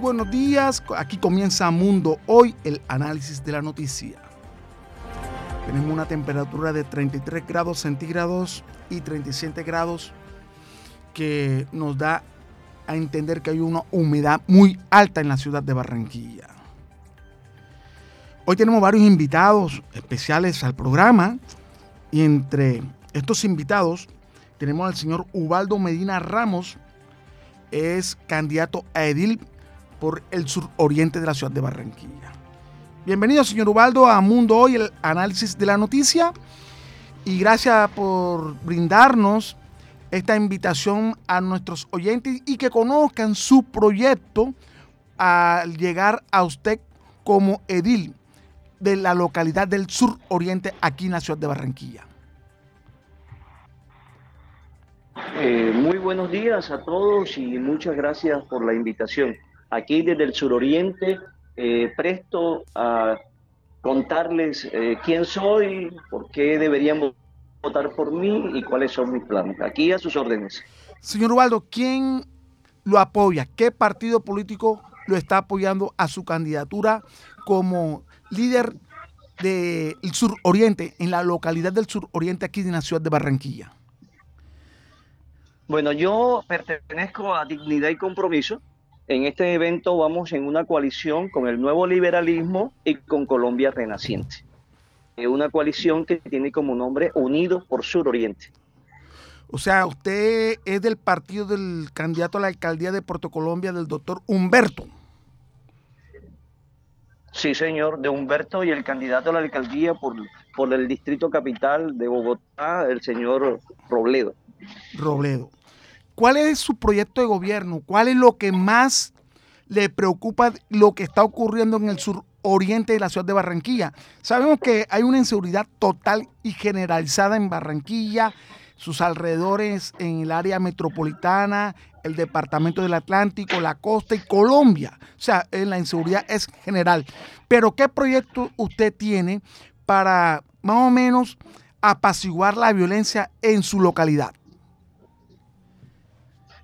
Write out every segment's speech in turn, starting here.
buenos días. Aquí comienza Mundo Hoy, el análisis de la noticia. Tenemos una temperatura de 33 grados centígrados y 37 grados que nos da a entender que hay una humedad muy alta en la ciudad de Barranquilla. Hoy tenemos varios invitados especiales al programa y entre estos invitados tenemos al señor Ubaldo Medina Ramos, es candidato a edil por el suroriente de la ciudad de Barranquilla. Bienvenido, señor Ubaldo, a Mundo Hoy, el análisis de la noticia. Y gracias por brindarnos esta invitación a nuestros oyentes y que conozcan su proyecto al llegar a usted como edil de la localidad del suroriente aquí en la ciudad de Barranquilla. Eh, muy buenos días a todos y muchas gracias por la invitación aquí desde el suroriente, eh, presto a contarles eh, quién soy, por qué deberían votar por mí y cuáles son mis planes. Aquí a sus órdenes. Señor Ubaldo, ¿quién lo apoya? ¿Qué partido político lo está apoyando a su candidatura como líder del suroriente, en la localidad del suroriente aquí en la ciudad de Barranquilla? Bueno, yo pertenezco a Dignidad y Compromiso, en este evento vamos en una coalición con el nuevo liberalismo y con Colombia Renaciente. Es una coalición que tiene como nombre Unidos por Sur Oriente. O sea, usted es del partido del candidato a la alcaldía de Puerto Colombia, del doctor Humberto. Sí, señor, de Humberto y el candidato a la alcaldía por, por el distrito capital de Bogotá, el señor Robledo. Robledo. ¿Cuál es su proyecto de gobierno? ¿Cuál es lo que más le preocupa lo que está ocurriendo en el suroriente de la ciudad de Barranquilla? Sabemos que hay una inseguridad total y generalizada en Barranquilla, sus alrededores en el área metropolitana, el departamento del Atlántico, la costa y Colombia. O sea, la inseguridad es general. Pero ¿qué proyecto usted tiene para más o menos apaciguar la violencia en su localidad?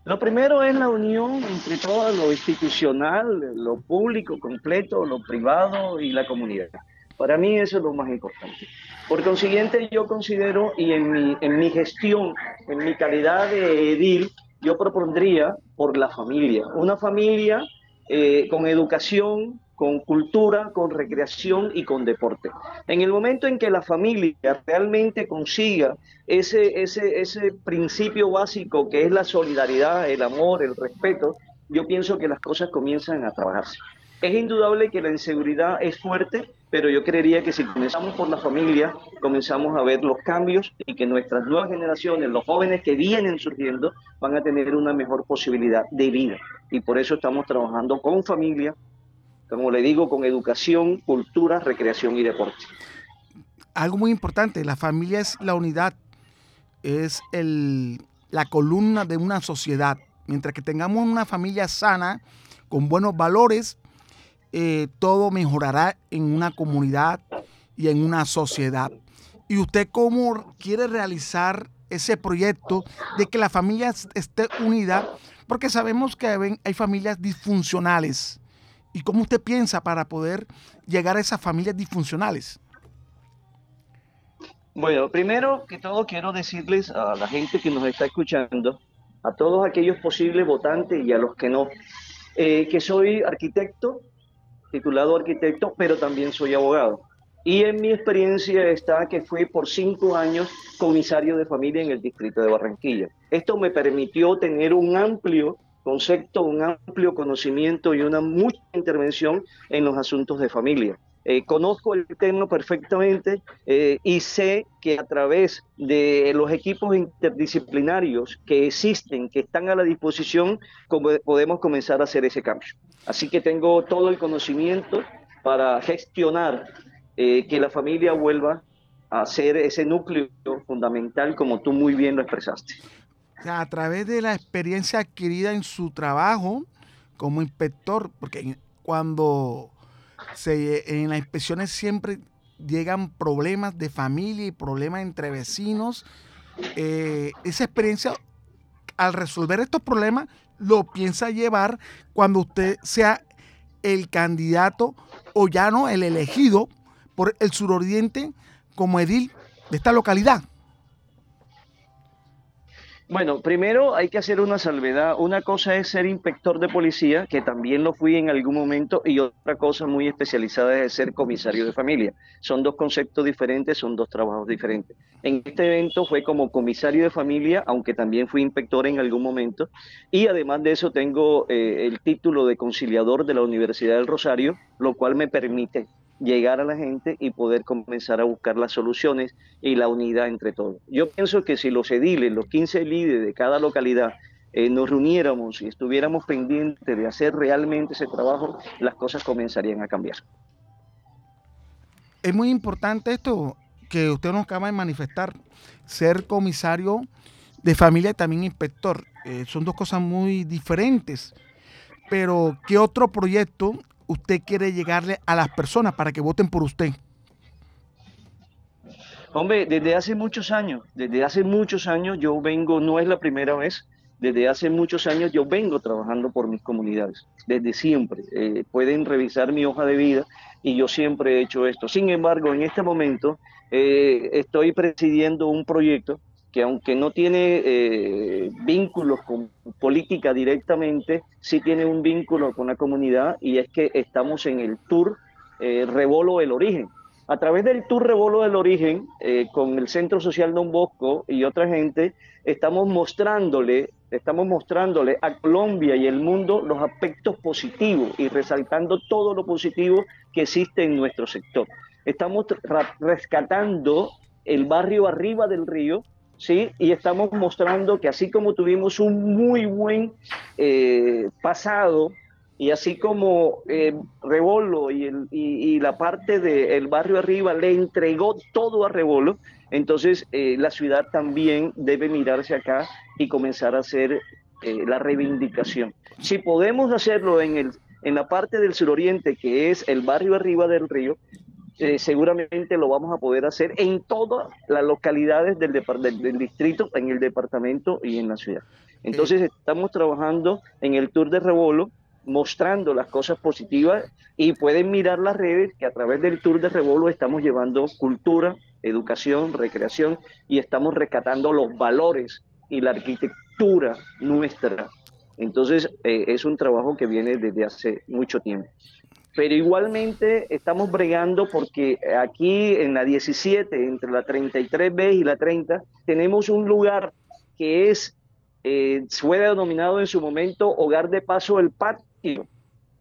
Lo primero es la unión entre todo lo institucional, lo público completo, lo privado y la comunidad. Para mí eso es lo más importante. Por consiguiente, yo considero, y en mi, en mi gestión, en mi calidad de edil, yo propondría por la familia. Una familia eh, con educación, con cultura, con recreación y con deporte. En el momento en que la familia realmente consiga ese, ese, ese principio básico que es la solidaridad, el amor, el respeto, yo pienso que las cosas comienzan a trabajarse. Es indudable que la inseguridad es fuerte, pero yo creería que si comenzamos por la familia, comenzamos a ver los cambios y que nuestras nuevas generaciones, los jóvenes que vienen surgiendo, van a tener una mejor posibilidad de vida. Y por eso estamos trabajando con familia, como le digo, con educación, cultura, recreación y deporte. Algo muy importante, la familia es la unidad, es el, la columna de una sociedad. Mientras que tengamos una familia sana, con buenos valores, eh, todo mejorará en una comunidad y en una sociedad. ¿Y usted cómo quiere realizar ese proyecto de que la familia esté unida? Porque sabemos que hay familias disfuncionales ¿Y cómo usted piensa para poder llegar a esas familias disfuncionales? Bueno, primero que todo quiero decirles a la gente que nos está escuchando, a todos aquellos posibles votantes y a los que no, eh, que soy arquitecto, titulado arquitecto, pero también soy abogado. Y en mi experiencia está que fui por cinco años comisario de familia en el distrito de Barranquilla. Esto me permitió tener un amplio concepto, un amplio conocimiento y una mucha intervención en los asuntos de familia. eh, conozco el tema perfectamente eh, y sé que a través de los equipos interdisciplinarios que existen, que están a la disposición, podemos comenzar a hacer ese cambio. Así que tengo todo el conocimiento para gestionar eh, que la familia vuelva a ser ese núcleo fundamental como tú muy bien lo expresaste. A través de la experiencia adquirida en su trabajo como inspector, porque cuando en las inspecciones siempre llegan problemas de familia y problemas entre vecinos. Eh, esa experiencia, al resolver estos problemas, lo piensa llevar cuando usted sea el candidato o ya no el elegido por el suroriente como edil de esta localidad. Bueno, primero hay que hacer una salvedad. Una cosa es ser inspector de policía, que también lo fui en algún momento, y otra cosa muy especializada es ser comisario de familia. Son dos conceptos diferentes, son dos trabajos diferentes. En este evento fue como comisario de familia, aunque también fui inspector en algún momento, y además de eso tengo eh, el título de conciliador de la Universidad del Rosario, lo cual me permite llegar a la gente y poder comenzar a buscar las soluciones y la unidad entre todos. Yo pienso que si los ediles, los 15 líderes de cada localidad, eh, nos reuniéramos y estuviéramos pendientes de hacer realmente ese trabajo, las cosas comenzarían a cambiar. Es muy importante esto que usted nos acaba de manifestar, ser comisario de familia y también inspector. Eh, son dos cosas muy diferentes. Pero, ¿qué otro proyecto usted quiere llegarle a las personas para que voten por usted? Hombre, desde hace muchos años, desde hace muchos años yo vengo, no es la primera vez, desde hace muchos años yo vengo trabajando por mis comunidades, desde siempre. Eh, pueden revisar mi hoja de vida y yo siempre he hecho esto. Sin embargo, en este momento eh, estoy presidiendo un proyecto que aunque no tiene eh, vínculos con política directamente, sí tiene un vínculo con la comunidad y es que estamos en el Tour eh, Rebolo del Origen. A través del Tour Rebolo del Origen, eh, con el Centro Social Don Bosco y otra gente, estamos mostrándole, estamos mostrándole a Colombia y el mundo los aspectos positivos y resaltando todo lo positivo que existe en nuestro sector. Estamos rescatando el barrio arriba del río, ¿sí? Y estamos mostrando que así como tuvimos un muy buen eh, pasado y así como eh, Rebolo y, el, la parte del barrio arriba le entregó todo a Rebolo, entonces eh, la ciudad también debe mirarse acá y comenzar a hacer la reivindicación. Si podemos hacerlo en, el, en la parte del suroriente, que es el barrio arriba del río, eh, seguramente lo vamos a poder hacer en todas las localidades del, del, distrito, en el departamento y en la ciudad. Entonces estamos trabajando en el Tour de Rebolo, mostrando las cosas positivas y pueden mirar las redes que a través del Tour de Rebolo estamos llevando cultura, educación, recreación y estamos rescatando los valores y la arquitectura nuestra. Entonces eh, es un trabajo que viene desde hace mucho tiempo pero igualmente estamos bregando porque aquí en la 17, entre la 33B y la 30, tenemos un lugar que es, eh, fue denominado en su momento Hogar de Paso del Patio,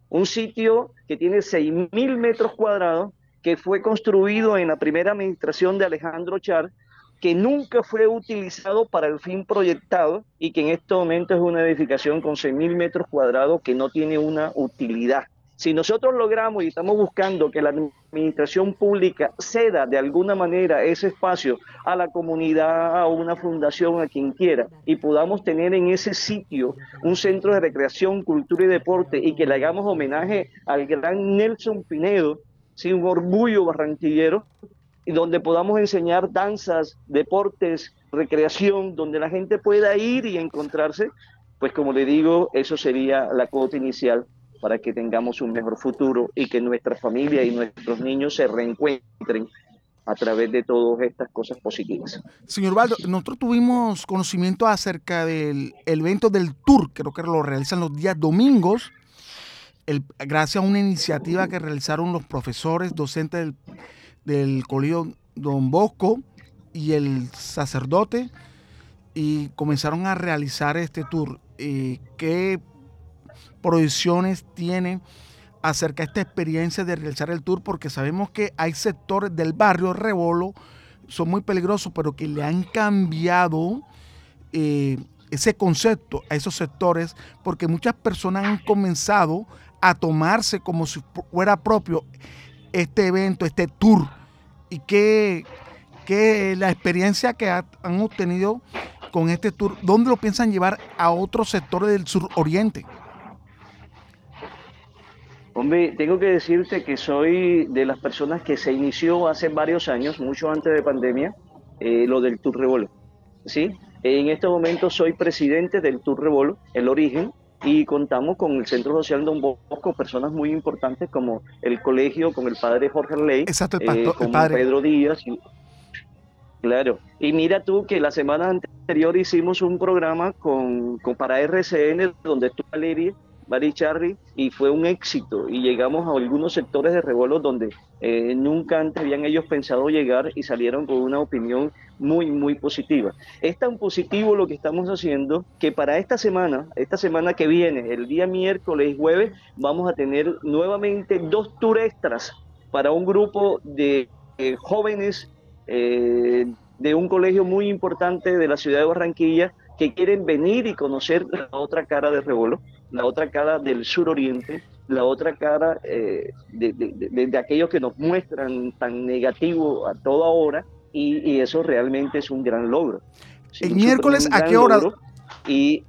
un sitio que tiene 6.000 metros cuadrados, que fue construido en la primera administración de Alejandro Char, que nunca fue utilizado para el fin proyectado y que en este momento es una edificación con 6.000 metros cuadrados que no tiene una utilidad. Si nosotros logramos y estamos buscando que la administración pública ceda de alguna manera ese espacio a la comunidad, a una fundación, a quien quiera, y podamos tener en ese sitio un centro de recreación, cultura y deporte, y que le hagamos homenaje al gran Nelson Pinedo, sin un orgullo barranquillero, y donde podamos enseñar danzas, deportes, recreación, donde la gente pueda ir y encontrarse, pues como le digo, eso sería la cuota inicial para que tengamos un mejor futuro y que nuestra familia y nuestros niños se reencuentren a través de todas estas cosas positivas. Señor Valdo, nosotros tuvimos conocimiento acerca del evento del tour, creo que lo realizan los días domingos, gracias a una iniciativa que realizaron los profesores, docentes del, del Colegio Don Bosco y el sacerdote, y comenzaron a realizar este tour. Eh, ¿Qué proyecciones tiene acerca de esta experiencia de realizar el tour, porque sabemos que hay sectores del barrio Rebolo, son muy peligrosos, pero que le han cambiado eh, ese concepto a esos sectores, porque muchas personas han comenzado a tomarse como si fuera propio este evento, este tour, y que, que la experiencia que han obtenido con este tour, ¿dónde lo piensan llevar a otros sectores del suroriente? Hombre, tengo que decirte que soy de las personas que se inició hace varios años, mucho antes de pandemia, eh, lo del Tour Revolo. ¿sí? En este momento soy presidente del Tour Revolo, el origen, y contamos con el Centro Social Don Bosco, personas muy importantes como el colegio, con el padre Jorge Ley, Exacto, el, eh, padre. Pedro Díaz. claro, y mira tú que la semana anterior hicimos un programa con, con para RCN donde estuvo Valeria Charri y fue un éxito y llegamos a algunos sectores de revuelo donde eh, nunca antes habían ellos pensado llegar y salieron con una opinión muy, muy positiva. Es tan positivo lo que estamos haciendo que para esta semana, esta semana que viene, el día miércoles y jueves, vamos a tener nuevamente dos tours extras para un grupo de eh, jóvenes eh, de un colegio muy importante de la ciudad de Barranquilla que quieren venir y conocer la otra cara de Rebolo la otra cara del suroriente, la otra cara eh, de, aquellos que nos muestran tan negativo a toda hora, y, eso realmente es un gran logro. ¿El miércoles a qué hora? Y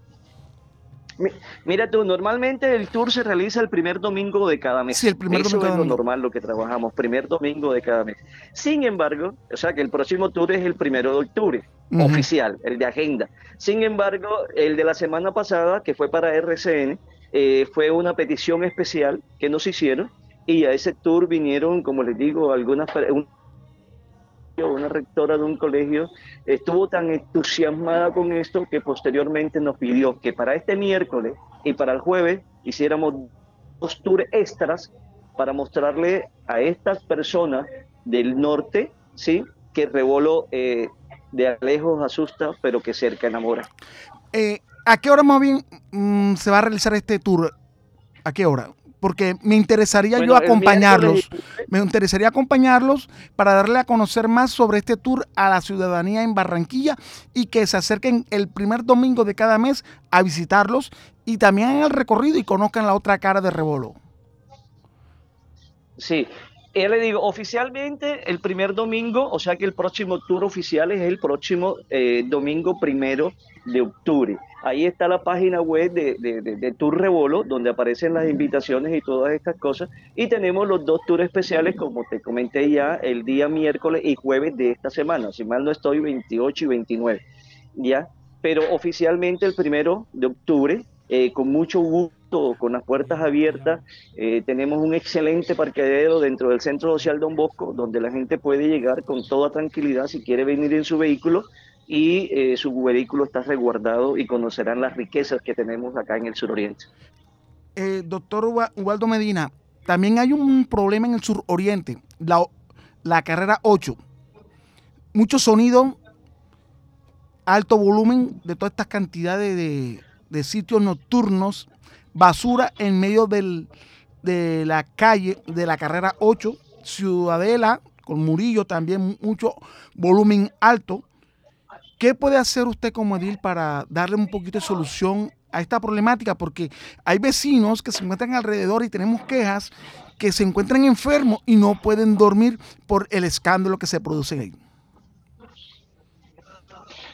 Mira tú, normalmente el tour se realiza el primer domingo de cada mes. Sí, el primer Eso domingo es lo normal lo que trabajamos, primer domingo de cada mes. Sin embargo, o sea que el próximo tour es el primero de octubre, oficial, el de agenda. Sin embargo, el de la semana pasada, que fue para RCN, eh, fue una petición especial que nos hicieron y a ese tour vinieron, como les digo, algunas una rectora de un colegio, estuvo tan entusiasmada con esto que posteriormente nos pidió que para este miércoles y para el jueves hiciéramos dos tours extras para mostrarle a estas personas del norte, ¿sí? Que rebolo eh, de lejos asusta, pero que cerca enamora. Eh, ¿A qué hora más bien mm, se va a realizar este tour? ¿A qué hora? Porque me interesaría yo acompañarlos. Me interesaría acompañarlos para darle a conocer más sobre este tour a la ciudadanía en Barranquilla y que se acerquen el primer domingo de cada mes a visitarlos y también en el recorrido y conozcan la otra cara de Rebolo. Sí, ya le digo, oficialmente el primer domingo, o sea que el próximo tour oficial es el próximo eh, domingo primero de octubre. Ahí está la página web de, de, Tour Rebolo, donde aparecen las invitaciones y todas estas cosas. Y tenemos los dos tours especiales, como te comenté ya, el día miércoles y jueves de esta semana. Si mal no estoy, 28 y 29. ¿Ya? Pero oficialmente el primero de octubre, eh, con mucho gusto, con las puertas abiertas, eh, tenemos un excelente parqueadero dentro del Centro Social Don Bosco, donde la gente puede llegar con toda tranquilidad si quiere venir en su vehículo y eh, su vehículo está resguardado y conocerán las riquezas que tenemos acá en el suroriente. Eh, doctor Ubaldo Medina, también hay un problema en el suroriente, la, la carrera 8. Mucho sonido, alto volumen de todas estas cantidades de, de sitios nocturnos, basura en medio del, de la calle de la carrera 8, Ciudadela, con Murillo también mucho volumen alto. ¿Qué puede hacer usted como edil para darle un poquito de solución a esta problemática? Porque hay vecinos que se encuentran alrededor y tenemos quejas que se encuentran enfermos y no pueden dormir por el escándalo que se produce ahí.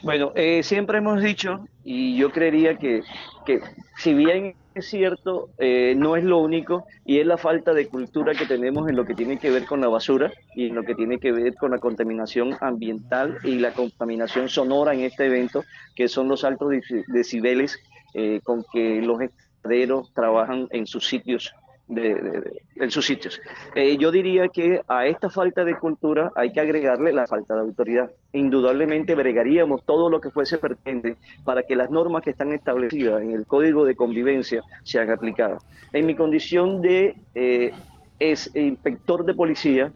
Bueno, eh, siempre hemos dicho, y yo creería que, que si bien es cierto, eh, no es lo único y es la falta de cultura que tenemos en lo que tiene que ver con la basura y en lo que tiene que ver con la contaminación ambiental y la contaminación sonora en este evento, que son los altos decibeles eh, con que los estaderos trabajan en sus sitios de, en sus sitios. Eh, yo diría que a esta falta de cultura hay que agregarle la falta de autoridad. Indudablemente bregaríamos todo lo que fuese pertinente para que las normas que están establecidas en el Código de Convivencia sean aplicadas. En mi condición de eh, es inspector de policía,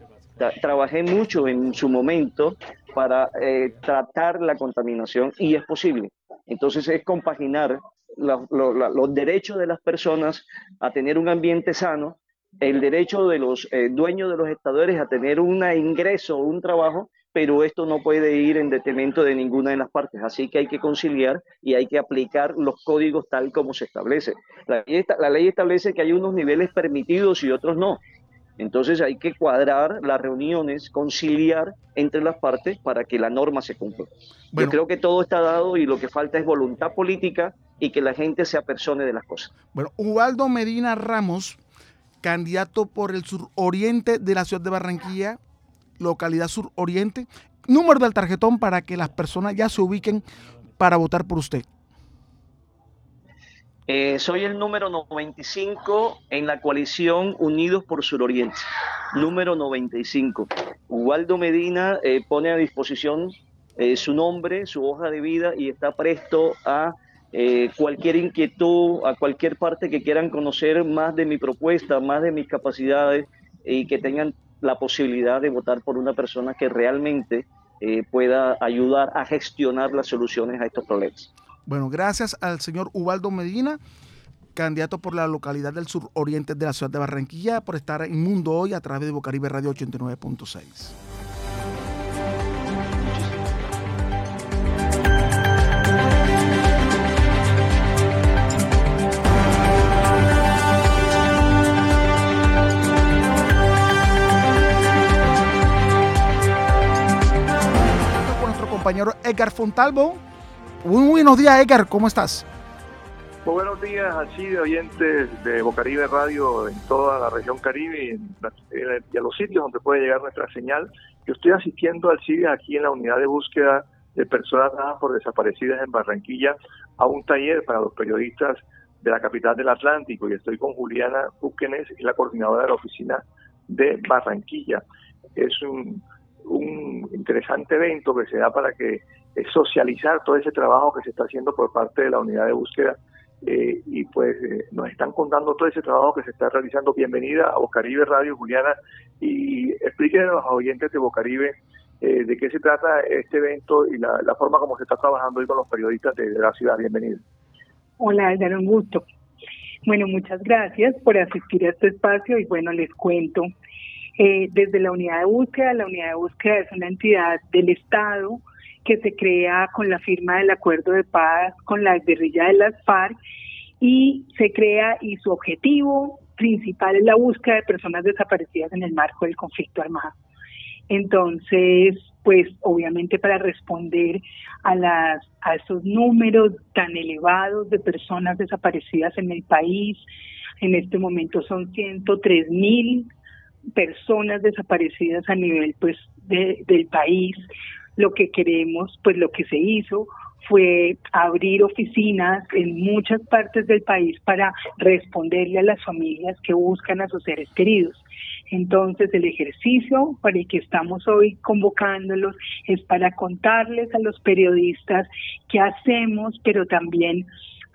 trabajé mucho en su momento para eh, tratar la contaminación y es posible. Entonces es compaginar los derechos de las personas a tener un ambiente sano el derecho de los eh, dueños de los estadores a tener un ingreso, un trabajo, pero esto no puede ir en detrimento de ninguna de las partes. Así que hay que conciliar y hay que aplicar los códigos tal como se establece. La ley, la ley establece que hay unos niveles permitidos y otros no. Entonces hay que cuadrar las reuniones, conciliar entre las partes para que la norma se cumpla. Yo creo que todo está dado y lo que falta es voluntad política y que la gente se apersone de las cosas. Bueno, Ubaldo Medina Ramos, candidato por el suroriente de la ciudad de Barranquilla, localidad suroriente. Número del tarjetón para que las personas ya se ubiquen para votar por usted. Eh, soy el número 95 en la coalición Unidos por Suroriente, número 95. Ubaldo Medina eh, pone a disposición eh, su nombre, su hoja de vida y está presto a cualquier inquietud, a cualquier parte que quieran conocer más de mi propuesta, más de mis capacidades y que tengan la posibilidad de votar por una persona que realmente pueda ayudar a gestionar las soluciones a estos problemas. Bueno, gracias al señor Ubaldo Medina, candidato por la localidad del sur oriente de la ciudad de Barranquilla, por estar en Mundo Hoy a través de Bocaribe Radio 89.6. compañero Edgar Fontalvo, muy buenos días, Edgar, ¿cómo estás? Muy buenos días, así de oyentes de Bocaribe Radio en toda la región Caribe y, a los sitios donde puede llegar nuestra señal. Yo estoy asistiendo al CIDE aquí en la unidad de búsqueda de personas dadas por desaparecidas en Barranquilla a un taller para los periodistas de la capital del Atlántico y estoy con Juliana Búquenes, y la coordinadora de la oficina de Barranquilla. Es un, un interesante evento que se da para que socializar todo ese trabajo que se está haciendo por parte de la unidad de búsqueda eh, y pues eh, nos están contando todo ese trabajo que se está realizando. Bienvenida a Bocaribe Radio, Juliana, y explíquenos a los oyentes de Bocaribe eh, de qué se trata este evento y la, forma como se está trabajando hoy con los periodistas de, la ciudad. Bienvenida. Hola, es un gusto. Bueno, muchas gracias por asistir a este espacio y bueno, les cuento. Desde la unidad de búsqueda, la unidad de búsqueda es una entidad del Estado que se crea con la firma del acuerdo de paz con la guerrilla de las FARC y se crea y su objetivo principal es la búsqueda de personas desaparecidas en el marco del conflicto armado. Entonces, pues obviamente para responder a las a esos números tan elevados de personas desaparecidas en el país, en este momento son 103 mil personas desaparecidas a nivel pues del país lo que queremos, pues lo que se hizo fue abrir oficinas en muchas partes del país para responderle a las familias que buscan a sus seres queridos. Entonces el ejercicio para el que estamos hoy convocándolos es para contarles a los periodistas qué hacemos, pero también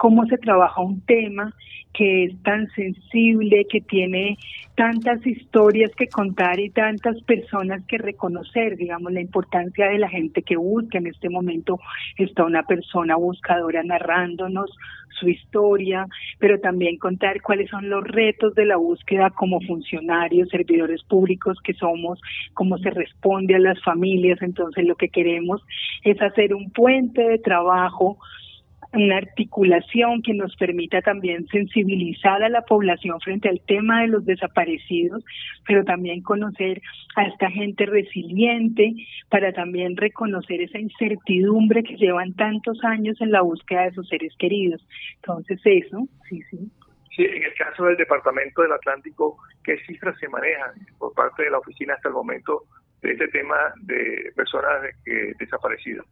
cómo se trabaja un tema que es tan sensible, que tiene tantas historias que contar y tantas personas que reconocer, digamos, la importancia de la gente que busca. En este momento está una persona buscadora narrándonos su historia, pero también contar cuáles son los retos de la búsqueda como funcionarios, servidores públicos que somos, cómo se responde a las familias. Entonces lo que queremos es hacer un puente de trabajo una articulación que nos permita también sensibilizar a la población frente al tema de los desaparecidos, pero también conocer a esta gente resiliente para también reconocer esa incertidumbre que llevan tantos años en la búsqueda de sus seres queridos. Entonces eso, sí, sí. Sí, en el caso del Departamento del Atlántico, ¿qué cifras se manejan por parte de la oficina hasta el momento de este tema de personas desaparecidas?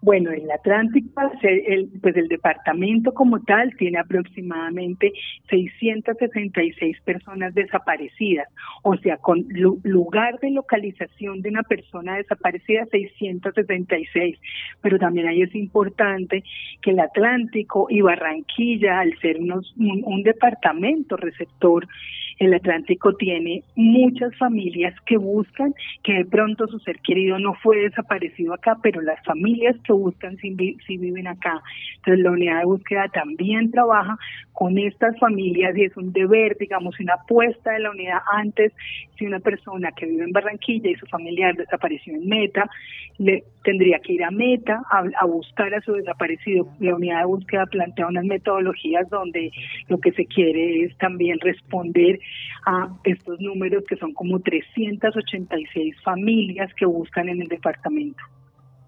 Bueno, el Atlántico, el, pues el departamento como tal tiene aproximadamente 666 personas desaparecidas, o sea, con lugar de localización de una persona desaparecida 666. Pero también ahí es importante que el Atlántico y Barranquilla, al ser un, un departamento receptor, el Atlántico tiene muchas familias que buscan que de pronto su ser querido no fue desaparecido acá, pero las familias que buscan si, viven acá. Entonces la unidad de búsqueda también trabaja con estas familias y es un deber, digamos, una apuesta de la unidad antes si una persona que vive en Barranquilla y su familiar desapareció en Meta, le tendría que ir a Meta a, a buscar a su desaparecido. La unidad de búsqueda plantea unas metodologías donde lo que se quiere es también responder a estos números que son como 386 familias que buscan en el departamento.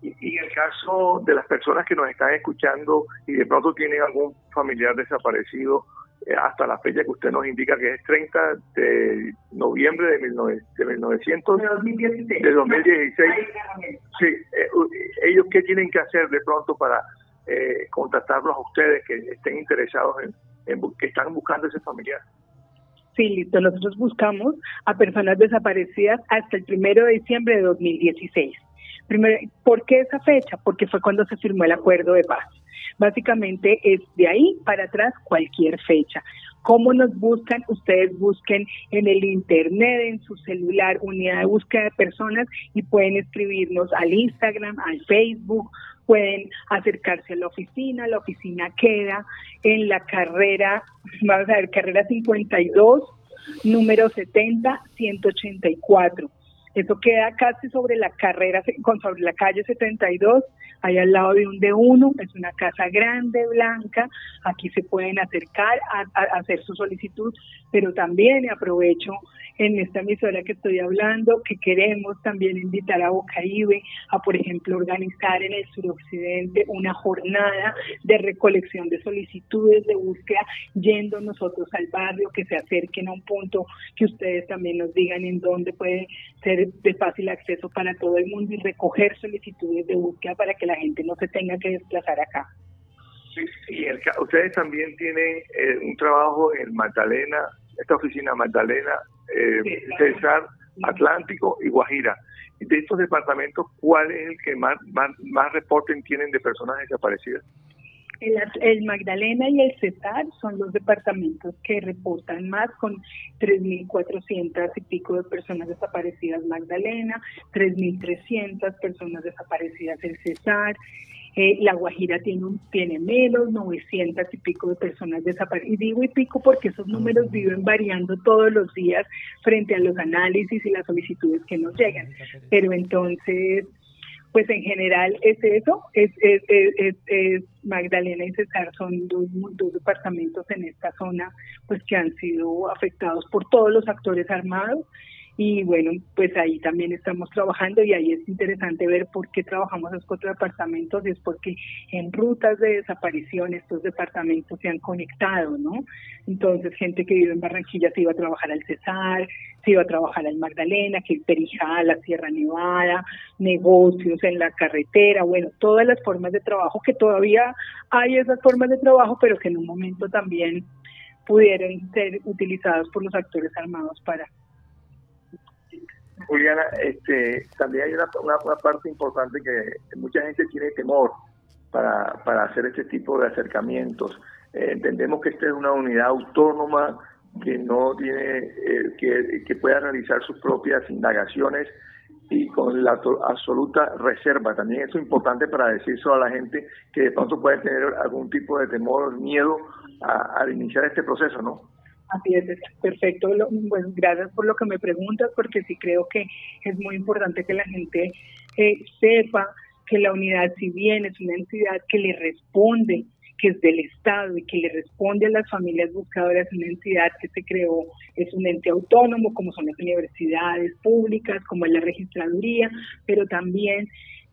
Y en el caso de las personas que nos están escuchando y de pronto tienen algún familiar desaparecido, eh, hasta la fecha que usted nos indica que es 30 de noviembre de, 1900, de 2016. De 2016. Sí, eh, ellos qué tienen que hacer de pronto para eh, contactarlos a ustedes que estén interesados en, que están buscando ese familiar. Sí, listo. Nosotros buscamos a personas desaparecidas hasta el primero de diciembre de 2016. Primero, ¿Por qué esa fecha? Porque fue cuando se firmó el acuerdo de paz. Básicamente es de ahí para atrás cualquier fecha. ¿Cómo nos buscan? Ustedes busquen en el internet, en su celular, unidad de búsqueda de personas y pueden escribirnos al Instagram, al Facebook, pueden acercarse a la oficina. La oficina queda en la carrera, vamos a ver, carrera 52, número 70, 184. Eso queda casi sobre la carrera, sobre la calle 72, ahí al lado de un D1, es una casa grande, blanca, aquí se pueden acercar a, hacer su solicitud, pero también aprovecho en esta emisora que estoy hablando, que queremos también invitar a Bocaibe a, por ejemplo, organizar en el suroccidente una jornada de recolección de solicitudes de búsqueda, yendo nosotros al barrio, que se acerquen a un punto que ustedes también nos digan en dónde puede ser de fácil acceso para todo el mundo y recoger solicitudes de búsqueda para que la gente no se tenga que desplazar acá. Sí, y ustedes también tienen eh, un trabajo en Magdalena, esta oficina Magdalena, eh, César, Atlántico y Guajira. De estos departamentos, ¿cuál es el que más, más, más reporten tienen de personas desaparecidas? El, Magdalena y el Cesar son los departamentos que reportan más con 3.400 y pico de personas desaparecidas Magdalena, 3.300 personas desaparecidas el Cesar. Eh, la Guajira tiene, un, tiene menos, 900 y pico de personas desaparecidas. Y digo y pico porque esos números viven variando todos los días frente a los análisis y las solicitudes que nos llegan. Pero entonces, pues en general es eso, es, es, es, Magdalena y Cesar son dos, dos, departamentos en esta zona pues que han sido afectados por todos los actores armados y bueno, pues ahí también estamos trabajando y ahí es interesante ver por qué trabajamos esos cuatro departamentos y es porque en rutas de desaparición estos departamentos se han conectado, ¿no? Entonces, gente que vive en Barranquilla se iba a trabajar al Cesar, se iba a trabajar al Magdalena, que el Perijal, la Sierra Nevada, negocios en la carretera, bueno, todas las formas de trabajo que todavía hay esas formas de trabajo, pero que en un momento también pudieron ser utilizadas por los actores armados para Juliana, este, también hay una, una, parte importante que mucha gente tiene temor para, para hacer este tipo de acercamientos. Eh, entendemos que esta es una unidad autónoma que no tiene, eh, que, pueda realizar sus propias indagaciones y con la absoluta reserva. También eso es importante para decirlo a la gente que de pronto puede tener algún tipo de temor, miedo al iniciar este proceso, ¿no? Así es, perfecto. Bueno, gracias por lo que me preguntas, porque sí creo que es muy importante que la gente eh, sepa que la unidad, si bien es una entidad que le responde, que es del Estado y que le responde a las familias buscadoras, una entidad que se creó, es un ente autónomo, como son las universidades públicas, como es la registraduría, pero también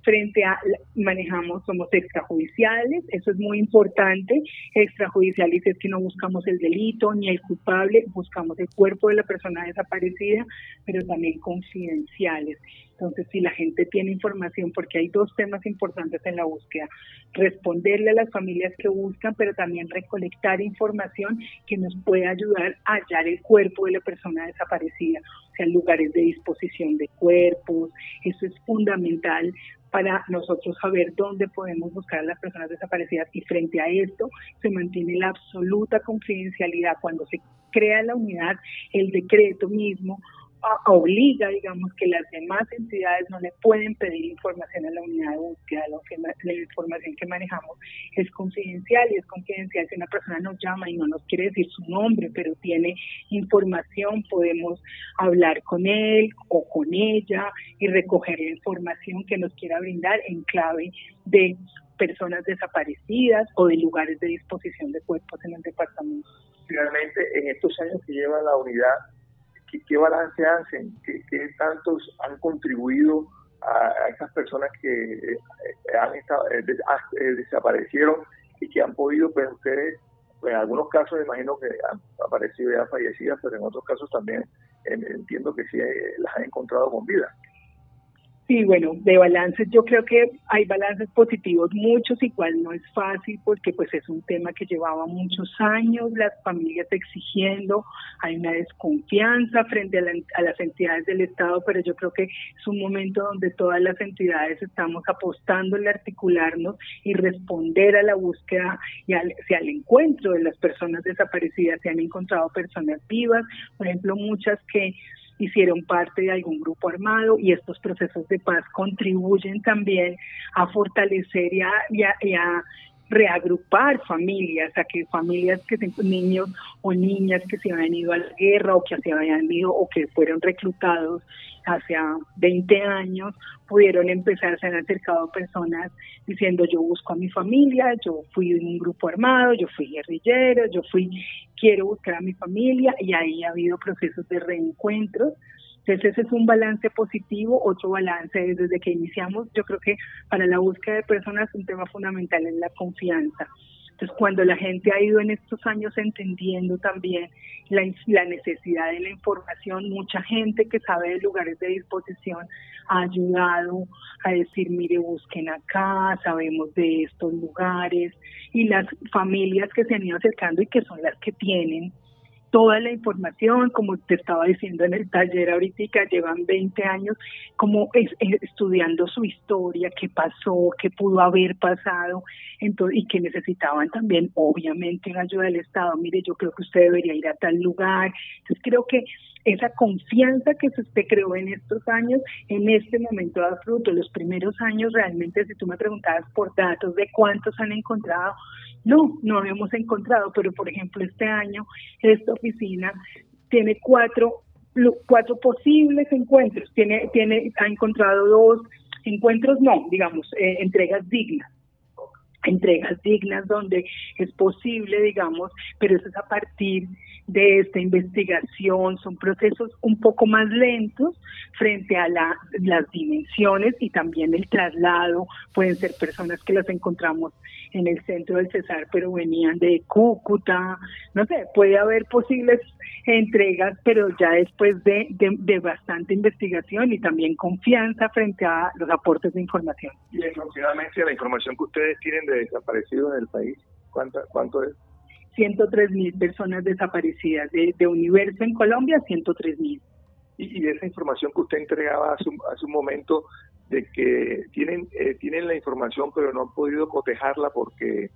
frente a, manejamos, somos extrajudiciales, eso es muy importante, extrajudiciales es que no buscamos el delito ni el culpable, buscamos el cuerpo de la persona desaparecida, pero también confidenciales. Entonces, si la gente tiene información, porque hay dos temas importantes en la búsqueda, responderle a las familias que buscan, pero también recolectar información que nos pueda ayudar a hallar el cuerpo de la persona desaparecida, o sea, lugares de disposición de cuerpos, eso es fundamental para nosotros saber dónde podemos buscar a las personas desaparecidas y frente a esto se mantiene la absoluta confidencialidad. Cuando se crea la unidad, el decreto mismo obliga, digamos, que las demás entidades no le pueden pedir información a la unidad de búsqueda, que, la información que manejamos es confidencial y es confidencial si una persona nos llama y no nos quiere decir su nombre, pero tiene información, podemos hablar con él o con ella y recoger la información que nos quiera brindar en clave de personas desaparecidas o de lugares de disposición de cuerpos en el departamento. Finalmente, en estos años que lleva la unidad, ¿qué, balance hacen? ¿Qué, tantos han contribuido a, esas personas que eh, han estado, eh, ah, eh, desaparecieron y que han podido, pues ustedes, pues, en algunos casos imagino que han aparecido ya fallecidas, pero en otros casos también entiendo que sí las han encontrado con vida. Sí, bueno, de balances yo creo que hay balances positivos muchos, igual no es fácil porque pues es un tema que llevaba muchos años, las familias exigiendo, hay una desconfianza frente a, las entidades del Estado, pero yo creo que es un momento donde todas las entidades estamos apostando en articularnos y responder a la búsqueda y al, al encuentro de las personas desaparecidas. Se han encontrado personas vivas, por ejemplo, muchas que hicieron parte de algún grupo armado y estos procesos de paz contribuyen también a fortalecer y a, reagrupar familias, a que familias que niños o niñas que se habían ido a la guerra o que se habían ido o que fueron reclutados hace 20 años pudieron empezar, se han acercado personas diciendo yo busco a mi familia, yo fui en un grupo armado, yo fui guerrillero, yo fui, quiero buscar a mi familia y ahí ha habido procesos de reencuentros. Entonces ese es un balance positivo, otro balance es desde que iniciamos, yo creo que para la búsqueda de personas un tema fundamental es la confianza entonces, cuando la gente ha ido en estos años entendiendo también la, necesidad de la información, mucha gente que sabe de lugares de disposición ha ayudado a decir, mire, busquen acá, sabemos de estos lugares, y las familias que se han ido acercando y que son las que tienen toda la información, como te estaba diciendo en el taller ahorita, llevan 20 años como es, estudiando su historia, qué pasó, qué pudo haber pasado, entonces, y que necesitaban también, obviamente, una ayuda del Estado. Mire, yo creo que usted debería ir a tal lugar. Entonces, creo que esa confianza que se creó en estos años, en este momento da fruto. Los primeros años, realmente, si tú me preguntabas por datos de cuántos han encontrado, no, no hemos encontrado, pero por ejemplo este año esta oficina tiene cuatro cuatro posibles encuentros, tiene tiene ha encontrado dos encuentros, no, digamos eh, entregas dignas. Entregas dignas donde es posible, digamos, pero eso es a partir de esta investigación, son procesos un poco más lentos frente a la, las dimensiones y también el traslado, pueden ser personas que las encontramos en el centro del Cesar, pero venían de Cúcuta, no sé, puede haber posibles entregas, pero ya después de, de, bastante investigación y también confianza frente a los aportes de información. Y aproximadamente la información que ustedes tienen de desaparecidos en el país, ¿cuánto, cuánto es? 103 mil personas desaparecidas. De, universo en Colombia, 103 mil. Y, esa información que usted entregaba hace un, hace un momento, de que tienen, eh, tienen la información pero no han podido cotejarla porque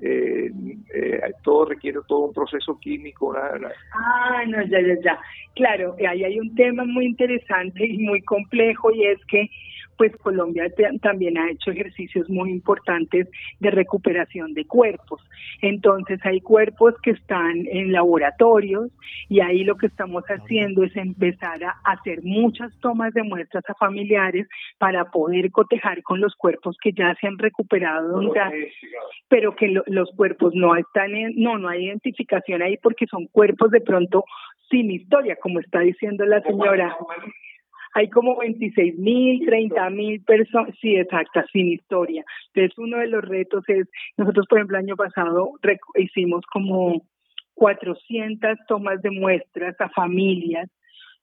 eh, eh, todo requiere todo un proceso químico. Ah, no, ya, ya, ya. Claro, ahí hay un tema muy interesante y muy complejo y es que pues Colombia también ha hecho ejercicios muy importantes de recuperación de cuerpos. Entonces hay cuerpos que están en laboratorios y ahí lo que estamos haciendo es empezar a hacer muchas tomas de muestras a familiares para poder cotejar con los cuerpos que ya se han recuperado, pero que los cuerpos no están en, no, no hay identificación ahí porque son cuerpos de pronto sin historia, como está diciendo la señora hay como 26 mil, 30 mil personas, sí, exacta, sin historia. Entonces, uno de los retos es, nosotros, por ejemplo, el año pasado hicimos como 400 tomas de muestras a familias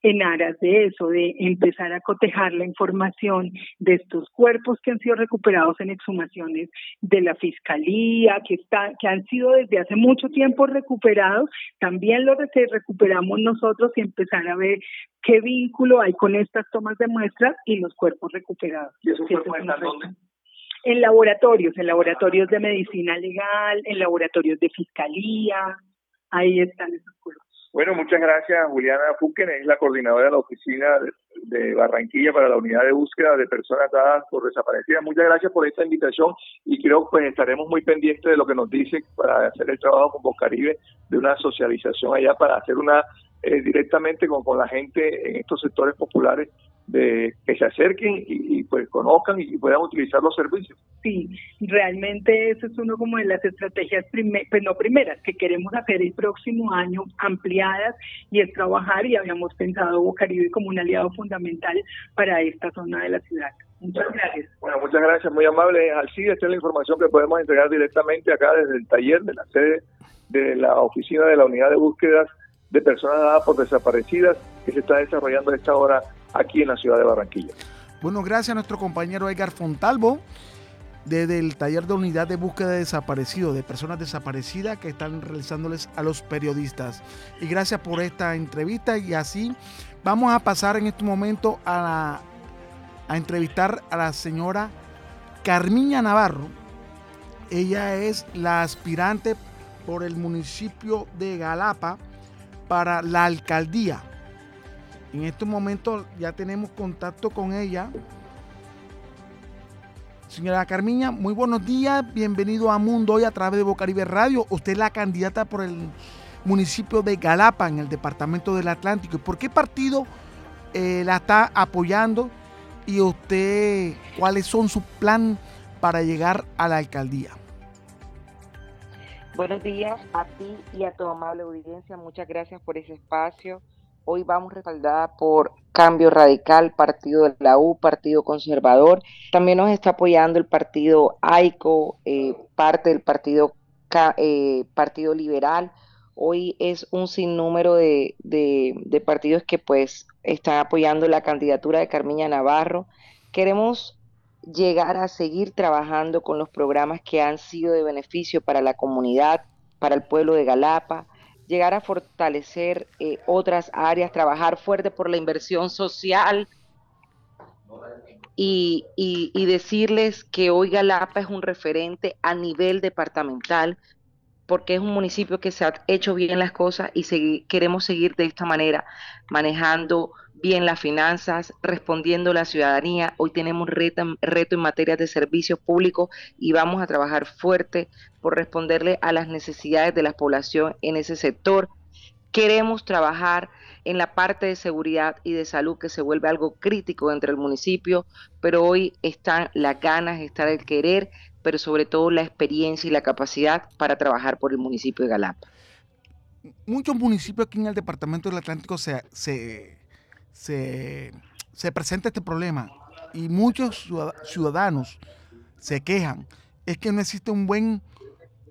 en aras de eso, de empezar a cotejar la información de estos cuerpos que han sido recuperados en exhumaciones de la fiscalía, que está, que han sido desde hace mucho tiempo recuperados, también los recuperamos nosotros y empezar a ver qué vínculo hay con estas tomas de muestras y los cuerpos recuperados. ¿Y? En laboratorios, en laboratorios de medicina legal, en laboratorios de fiscalía, ahí están esos cuerpos. Bueno, muchas gracias Juliana Fuquen, es la coordinadora de la oficina de Barranquilla para la unidad de búsqueda de personas dadas por desaparecidas. Muchas gracias por esta invitación y creo que pues estaremos muy pendientes de lo que nos dice para hacer el trabajo con Boscaribe de una socialización allá para hacer una eh, directamente con, con la gente en estos sectores populares de que se acerquen y, pues conozcan y puedan utilizar los servicios. Sí, realmente eso es uno como de las estrategias, pues no primeras, que queremos hacer el próximo año ampliadas y es trabajar y habíamos pensado Bocaribe como un aliado fundamental para esta zona de la ciudad. Muchas gracias. Bueno, muchas gracias, muy amable. Alcide, esta es la información que podemos entregar directamente acá desde el taller de la sede de la oficina de la unidad de búsquedas de personas dadas por desaparecidas que se está desarrollando a esta hora aquí en la ciudad de Barranquilla. Bueno, gracias a nuestro compañero Edgar Fontalvo desde el taller de unidad de búsqueda de desaparecidos, de personas desaparecidas que están realizándoles a los periodistas. Y gracias por esta entrevista y así vamos a pasar en este momento a, a entrevistar a la señora Carmiña Navarro. Ella es la aspirante por el municipio de Galapa para la alcaldía. En estos momentos ya tenemos contacto con ella. Señora Carmiña, muy buenos días. Bienvenido a Mundo Hoy a través de Bocaribe Radio. Usted es la candidata por el municipio de Galapa en el departamento del Atlántico. ¿Por qué partido eh, la está apoyando? Y usted, ¿cuáles son sus planes para llegar a la alcaldía? Buenos días a ti y a tu amable audiencia. Muchas gracias por ese espacio. Hoy vamos respaldada por Cambio Radical, Partido de la U, Partido Conservador. También nos está apoyando el Partido AICO, eh, parte del Partido, eh, Partido Liberal. Hoy es un sinnúmero de, de partidos que pues están apoyando la candidatura de Carmiña Navarro. Queremos llegar a seguir trabajando con los programas que han sido de beneficio para la comunidad, para el pueblo de Galapa, llegar a fortalecer eh, otras áreas, trabajar fuerte por la inversión social y, y, decirles que hoy Galapa es un referente a nivel departamental porque es un municipio que se ha hecho bien las cosas y queremos seguir de esta manera, manejando bien las finanzas, respondiendo a la ciudadanía. Hoy tenemos reto, reto en materia de servicios públicos y vamos a trabajar fuerte por responderle a las necesidades de la población en ese sector. Queremos trabajar en la parte de seguridad y de salud que se vuelve algo crítico entre el municipio, pero hoy están las ganas, está el querer, pero sobre todo la experiencia y la capacidad para trabajar por el municipio de Galapa. Muchos municipios aquí en el departamento del Atlántico se, se se, presenta este problema y muchos ciudadanos se quejan, es que no existe un buen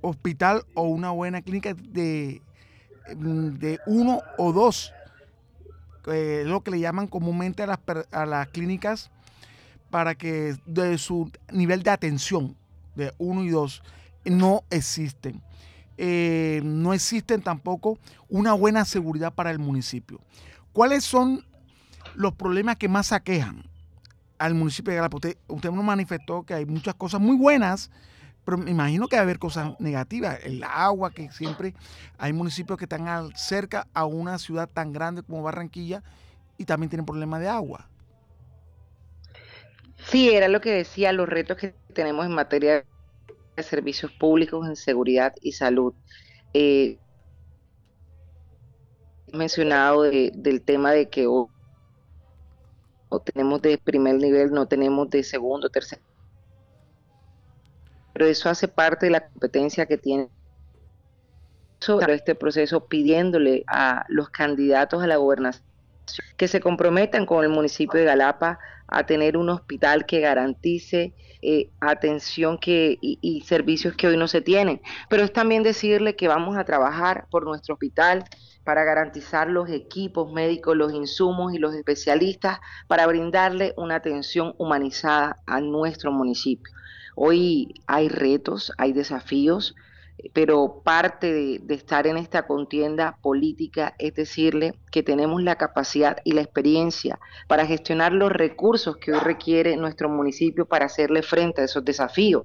hospital o una buena clínica de, de uno o dos, eh, lo que le llaman comúnmente a las, a las clínicas para que de su nivel de atención de uno y dos no existen. Eh, no existen tampoco una buena seguridad para el municipio. ¿Cuáles son los problemas que más aquejan al municipio de Galapa. Usted, usted nos manifestó que hay muchas cosas muy buenas, pero me imagino que va a haber cosas negativas. El agua, que siempre hay municipios que están cerca a una ciudad tan grande como Barranquilla y también tienen problemas de agua. Sí, era lo que decía, los retos que tenemos en materia de servicios públicos, en seguridad y salud. Eh, mencionado del tema de que o tenemos de primer nivel, no tenemos de segundo, tercer. Pero eso hace parte de la competencia que tiene sobre este proceso pidiéndole a los candidatos a la gobernación que se comprometan con el municipio de Galapa a tener un hospital que garantice eh, atención que, y, y, servicios que hoy no se tienen. Pero es también decirle que vamos a trabajar por nuestro hospital, para garantizar los equipos médicos, los insumos y los especialistas para brindarle una atención humanizada a nuestro municipio. Hoy hay retos, hay desafíos, pero parte de, estar en esta contienda política es decirle que tenemos la capacidad y la experiencia para gestionar los recursos que hoy requiere nuestro municipio para hacerle frente a esos desafíos.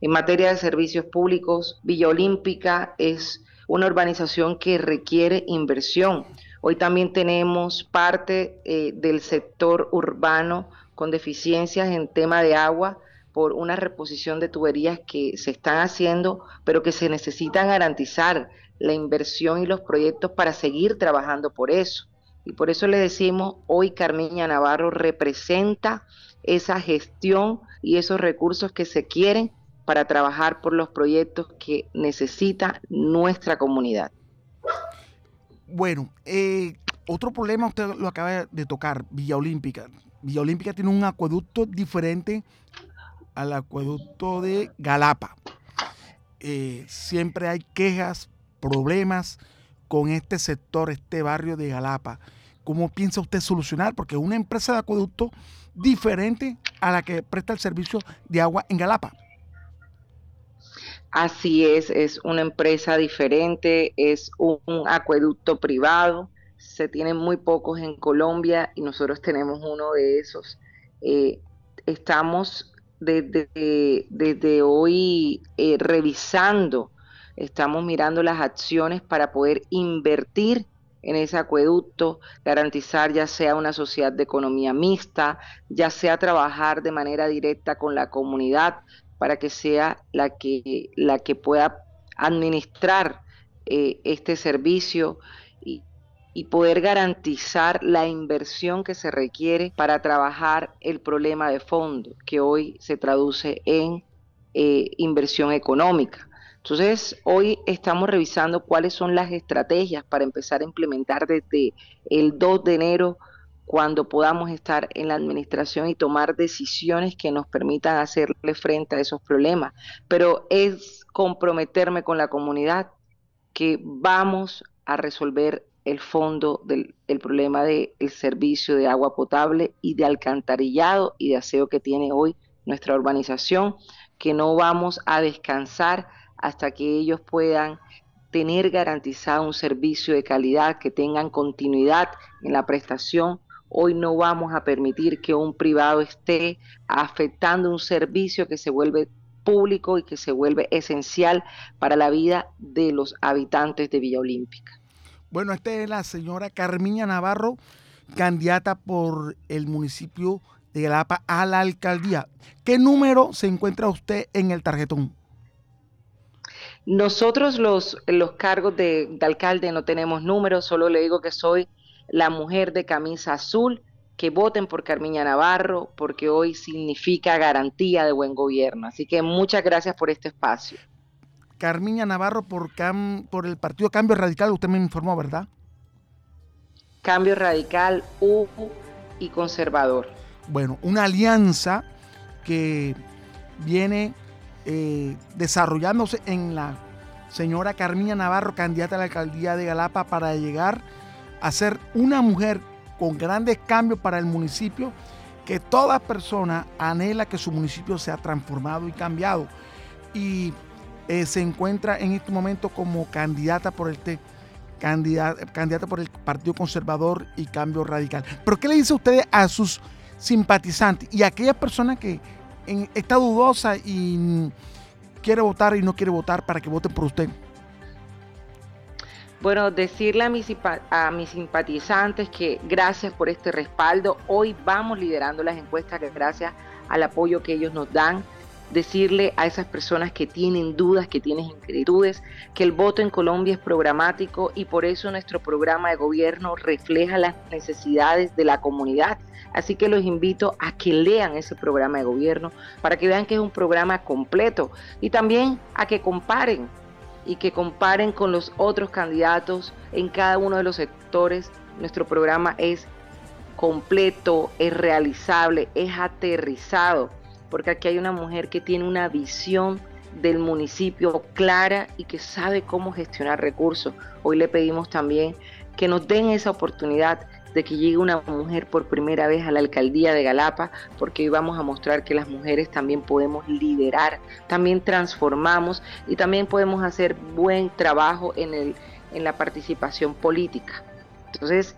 En materia de servicios públicos, Villa Olímpica es una urbanización que requiere inversión. Hoy también tenemos parte eh, del sector urbano con deficiencias en tema de agua por una reposición de tuberías que se están haciendo, pero que se necesitan garantizar la inversión y los proyectos para seguir trabajando por eso. Y por eso le decimos, hoy Carmiña Navarro representa esa gestión y esos recursos que se quieren para trabajar por los proyectos que necesita nuestra comunidad. Bueno, eh, otro problema usted lo acaba de tocar, Villa Olímpica. Villa Olímpica tiene un acueducto diferente al acueducto de Galapa. Eh, siempre hay quejas, problemas con este sector, este barrio de Galapa. ¿Cómo piensa usted solucionar? Porque es una empresa de acueducto diferente a la que presta el servicio de agua en Galapa. Así es, es una empresa diferente, es un, acueducto privado, se tienen muy pocos en Colombia y nosotros tenemos uno de esos. Eh, estamos desde, desde hoy eh, revisando, estamos mirando las acciones para poder invertir en ese acueducto, garantizar ya sea una sociedad de economía mixta, ya sea trabajar de manera directa con la comunidad para que sea la que, la que pueda administrar eh, este servicio y, poder garantizar la inversión que se requiere para trabajar el problema de fondo, que hoy se traduce en eh, inversión económica. Entonces, hoy estamos revisando cuáles son las estrategias para empezar a implementar desde el 2 de enero, cuando podamos estar en la administración y tomar decisiones que nos permitan hacerle frente a esos problemas. Pero es comprometerme con la comunidad que vamos a resolver el fondo del problema del servicio de agua potable y de alcantarillado y de aseo que tiene hoy nuestra urbanización, que no vamos a descansar hasta que ellos puedan tener garantizado un servicio de calidad, que tengan continuidad en la prestación. Hoy no vamos a permitir que un privado esté afectando un servicio que se vuelve público y que se vuelve esencial para la vida de los habitantes de Villa Olímpica. Bueno, esta es la señora Carmiña Navarro, candidata por el municipio de Galapa a la alcaldía. ¿Qué número se encuentra usted en el tarjetón? Nosotros los, los cargos de, alcalde no tenemos números, solo le digo que soy la mujer de camisa azul, que voten por Carmiña Navarro, porque hoy significa garantía de buen gobierno. Así que muchas gracias por este espacio. Carmiña Navarro por, cam, por el Partido Cambio Radical, usted me informó, ¿verdad? Cambio Radical, U y Conservador. Bueno, una alianza que viene eh, desarrollándose en la señora Carmina Navarro, candidata a la alcaldía de Galapa, para llegar a ser una mujer con grandes cambios para el municipio, que toda persona anhela que su municipio sea transformado y cambiado. Y eh, se encuentra en este momento como candidata por el candidata, candidata por el Partido Conservador y Cambio Radical. Pero ¿qué le dice usted a sus simpatizantes y a aquellas personas que está dudosa y quiere votar y no quiere votar para que voten por usted? Bueno, decirle a mis, a mis simpatizantes que gracias por este respaldo. Hoy vamos liderando las encuestas gracias al apoyo que ellos nos dan decirle a esas personas que tienen dudas, que tienen inquietudes, que el voto en Colombia es programático y por eso nuestro programa de gobierno refleja las necesidades de la comunidad. Así que los invito a que lean ese programa de gobierno para que vean que es un programa completo y también a que comparen y que comparen con los otros candidatos en cada uno de los sectores. Nuestro programa es completo, es realizable, es aterrizado porque aquí hay una mujer que tiene una visión del municipio clara y que sabe cómo gestionar recursos. Hoy le pedimos también que nos den esa oportunidad de que llegue una mujer por primera vez a la alcaldía de Galapa, porque hoy vamos a mostrar que las mujeres también podemos liderar, también transformamos y también podemos hacer buen trabajo en, el, en la participación política. Entonces,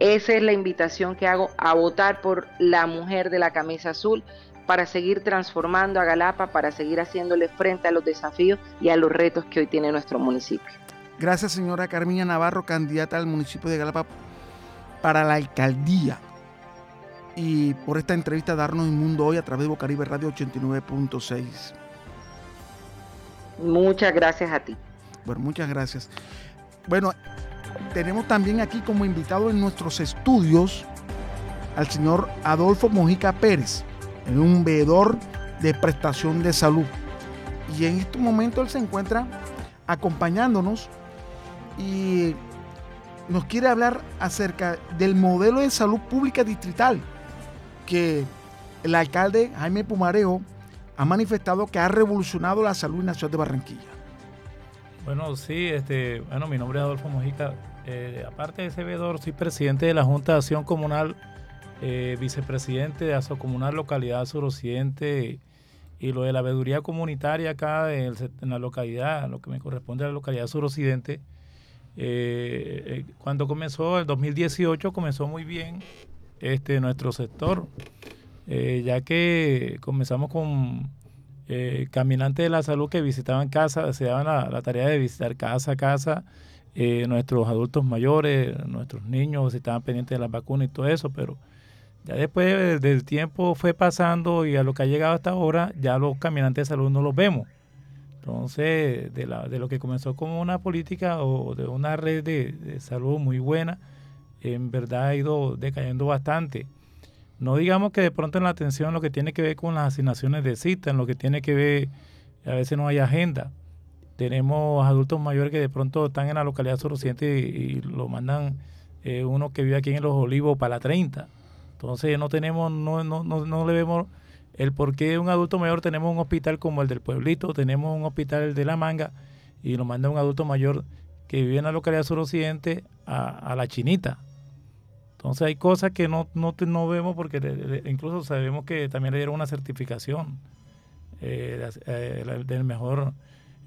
esa es la invitación que hago a votar por la mujer de la camisa azul, para seguir transformando a Galapa, para seguir haciéndole frente a los desafíos y a los retos que hoy tiene nuestro municipio. Gracias, señora Carmina Navarro, candidata al municipio de Galapa para la alcaldía. Y por esta entrevista, darnos el mundo hoy a través de Bocaribe Radio 89.6. Muchas gracias a ti. Bueno, muchas gracias. Bueno, tenemos también aquí como invitado en nuestros estudios al señor Adolfo Mojica Pérez, en un veedor de prestación de salud. Y en este momento él se encuentra acompañándonos y nos quiere hablar acerca del modelo de salud pública distrital que el alcalde Jaime Pumareo ha manifestado que ha revolucionado la salud en la ciudad de Barranquilla. Bueno, sí, este, bueno, mi nombre es Adolfo Mojica. Eh, aparte de ese veedor, soy presidente de la Junta de Acción Comunal, eh, vicepresidente de Acción Comunal Localidad Suroccidente y lo de la veeduría comunitaria acá en, la localidad, lo que me corresponde a la localidad suroccidente. Eh, cuando comenzó el 2018 comenzó muy bien este nuestro sector, ya que comenzamos con eh, caminantes de la salud que visitaban casa, se daban la, tarea de visitar casa a casa, eh, nuestros adultos mayores, nuestros niños, estaban pendientes de las vacunas y todo eso, pero ya después del tiempo fue pasando y a lo que ha llegado hasta ahora, ya los caminantes de salud no los vemos. Entonces, de, lo que comenzó como una política o de una red de, salud muy buena, en verdad ha ido decayendo bastante. No digamos que de pronto en la atención lo que tiene que ver con las asignaciones de cita, en lo que tiene que ver, a veces no hay agenda. Tenemos adultos mayores que de pronto están en la localidad suroccidente y, lo mandan eh, uno que vive aquí en Los Olivos para la 30. Entonces no tenemos, no, no, no, no le vemos el por qué un adulto mayor tenemos un hospital como el del pueblito, tenemos un hospital de La Manga y lo manda un adulto mayor que vive en la localidad suroccidente a, a la Chinita. Entonces hay cosas que no, no, no vemos porque incluso sabemos que también le dieron una certificación eh, eh, del mejor.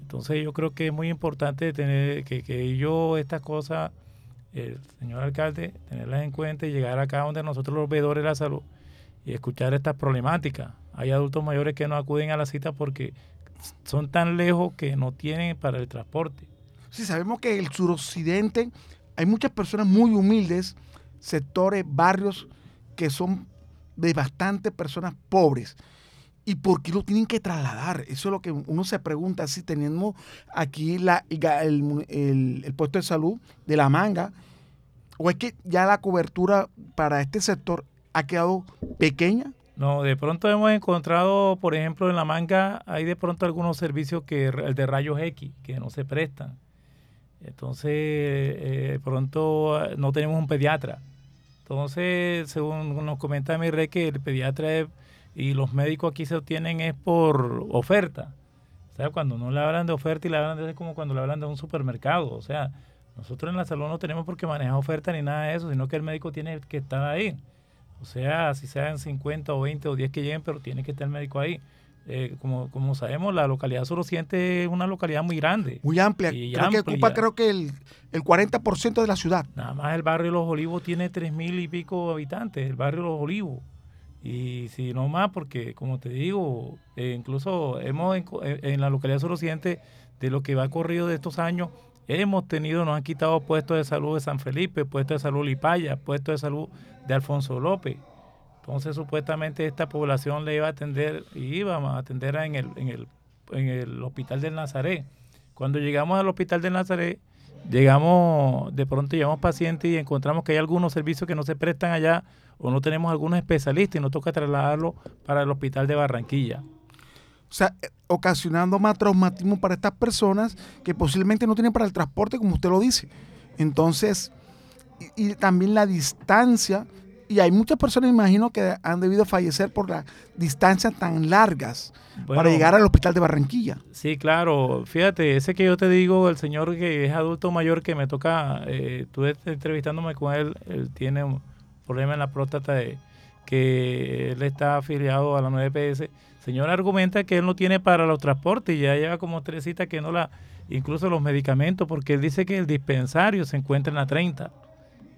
Entonces yo creo que es muy importante tener que, que yo estas cosas, el señor alcalde, tenerlas en cuenta y llegar acá donde nosotros los veedores de la salud y escuchar estas problemáticas. Hay adultos mayores que no acuden a la cita porque son tan lejos que no tienen para el transporte. Sí, sabemos que el suroccidente hay muchas personas muy humildes sectores, barrios que son de bastantes personas pobres. ¿Y por qué lo tienen que trasladar? Eso es lo que uno se pregunta si tenemos aquí la, el, puesto de salud de la manga, o es que ya la cobertura para este sector ha quedado pequeña. No, de pronto hemos encontrado, por ejemplo, en la manga hay de pronto algunos servicios que el de rayos X que no se prestan. Entonces, eh, de pronto no tenemos un pediatra entonces, según nos comenta mi rey, que el pediatra y los médicos aquí se obtienen es por oferta. O sea, cuando no le hablan de oferta y le hablan de es como cuando le hablan de un supermercado. O sea, nosotros en la salud no tenemos por qué manejar oferta ni nada de eso, sino que el médico tiene que estar ahí. O sea, si sean 50 o 20 o 10 que lleguen, pero tiene que estar el médico ahí. Eh, como, como sabemos, la localidad suroccidente es una localidad muy grande. Muy amplia. creo que ocupa creo que el, el 40% de la ciudad. Nada más el barrio Los Olivos tiene tres mil y pico habitantes, el barrio Los Olivos. Y si no más, porque como te digo, eh, incluso hemos en, eh, en, la localidad suroccidente, de lo que va corrido de estos años, hemos tenido, nos han quitado puestos de salud de San Felipe, puestos de salud Lipaya, puestos de salud de Alfonso López. Entonces supuestamente esta población le iba a atender, y íbamos a atender en el, en el, en el hospital del Nazaret. Cuando llegamos al hospital del Nazaret, llegamos, de pronto llevamos pacientes y encontramos que hay algunos servicios que no se prestan allá o no tenemos algunos especialistas y nos toca trasladarlo para el hospital de Barranquilla. O sea, eh, ocasionando más traumatismo para estas personas que posiblemente no tienen para el transporte, como usted lo dice. Entonces, y, y también la distancia y hay muchas personas, imagino, que han debido fallecer por las distancias tan largas para llegar al hospital de Barranquilla. Sí, claro. Fíjate, ese que yo te digo, el señor que es adulto mayor que me toca, eh, estuve entrevistándome con él, él tiene un problema en la próstata de, que él está afiliado a la 9PS. Señor argumenta que él no tiene para los transportes y ya lleva como tres citas que no la, incluso los medicamentos, porque él dice que el dispensario se encuentra en la 30.